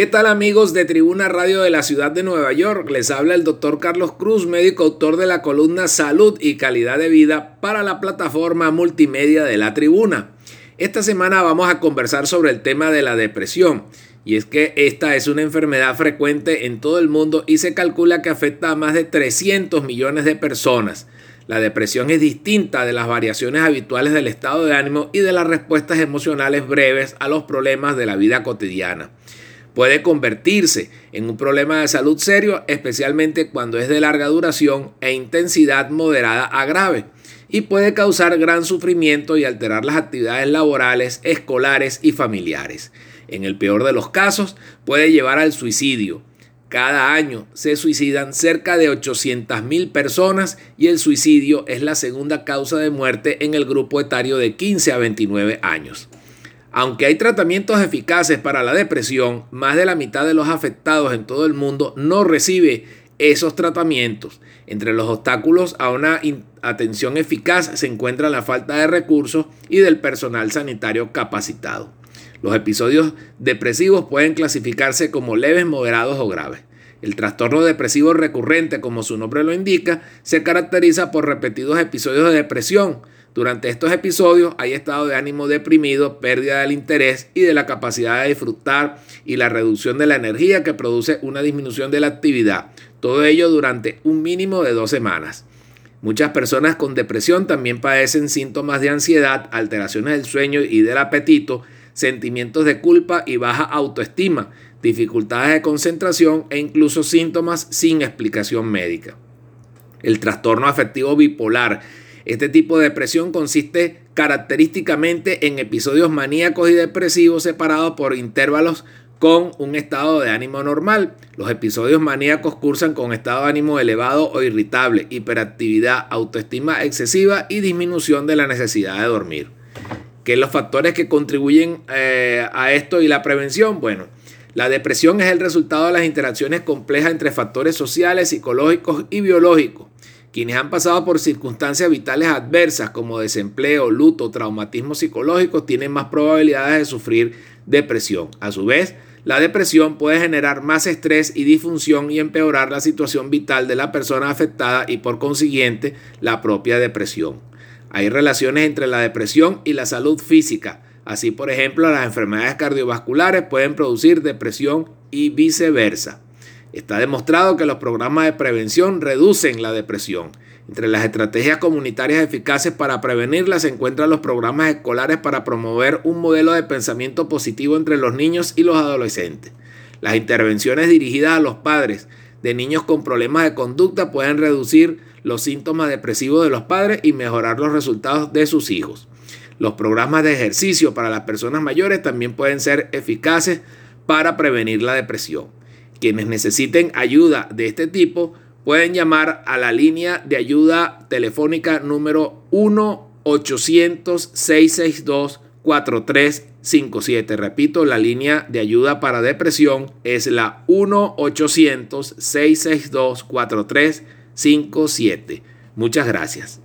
¿Qué tal amigos de Tribuna Radio de la Ciudad de Nueva York? Les habla el doctor Carlos Cruz, médico autor de la columna Salud y Calidad de Vida para la plataforma multimedia de la Tribuna. Esta semana vamos a conversar sobre el tema de la depresión. Y es que esta es una enfermedad frecuente en todo el mundo y se calcula que afecta a más de 300 millones de personas. La depresión es distinta de las variaciones habituales del estado de ánimo y de las respuestas emocionales breves a los problemas de la vida cotidiana puede convertirse en un problema de salud serio, especialmente cuando es de larga duración e intensidad moderada a grave, y puede causar gran sufrimiento y alterar las actividades laborales, escolares y familiares. En el peor de los casos, puede llevar al suicidio. Cada año se suicidan cerca de 800.000 personas y el suicidio es la segunda causa de muerte en el grupo etario de 15 a 29 años. Aunque hay tratamientos eficaces para la depresión, más de la mitad de los afectados en todo el mundo no recibe esos tratamientos. Entre los obstáculos a una atención eficaz se encuentra la falta de recursos y del personal sanitario capacitado. Los episodios depresivos pueden clasificarse como leves, moderados o graves. El trastorno depresivo recurrente, como su nombre lo indica, se caracteriza por repetidos episodios de depresión, durante estos episodios hay estado de ánimo deprimido, pérdida del interés y de la capacidad de disfrutar y la reducción de la energía que produce una disminución de la actividad. Todo ello durante un mínimo de dos semanas. Muchas personas con depresión también padecen síntomas de ansiedad, alteraciones del sueño y del apetito, sentimientos de culpa y baja autoestima, dificultades de concentración e incluso síntomas sin explicación médica. El trastorno afectivo bipolar este tipo de depresión consiste característicamente en episodios maníacos y depresivos separados por intervalos con un estado de ánimo normal. Los episodios maníacos cursan con estado de ánimo elevado o irritable, hiperactividad, autoestima excesiva y disminución de la necesidad de dormir. ¿Qué son los factores que contribuyen eh, a esto y la prevención? Bueno, la depresión es el resultado de las interacciones complejas entre factores sociales, psicológicos y biológicos quienes han pasado por circunstancias vitales adversas como desempleo, luto, traumatismo psicológico tienen más probabilidades de sufrir depresión. A su vez, la depresión puede generar más estrés y disfunción y empeorar la situación vital de la persona afectada y por consiguiente la propia depresión. Hay relaciones entre la depresión y la salud física. Así, por ejemplo, las enfermedades cardiovasculares pueden producir depresión y viceversa. Está demostrado que los programas de prevención reducen la depresión. Entre las estrategias comunitarias eficaces para prevenirla se encuentran los programas escolares para promover un modelo de pensamiento positivo entre los niños y los adolescentes. Las intervenciones dirigidas a los padres de niños con problemas de conducta pueden reducir los síntomas depresivos de los padres y mejorar los resultados de sus hijos. Los programas de ejercicio para las personas mayores también pueden ser eficaces para prevenir la depresión. Quienes necesiten ayuda de este tipo pueden llamar a la línea de ayuda telefónica número 1-800-662-4357. Repito, la línea de ayuda para depresión es la 1-800-662-4357. Muchas gracias.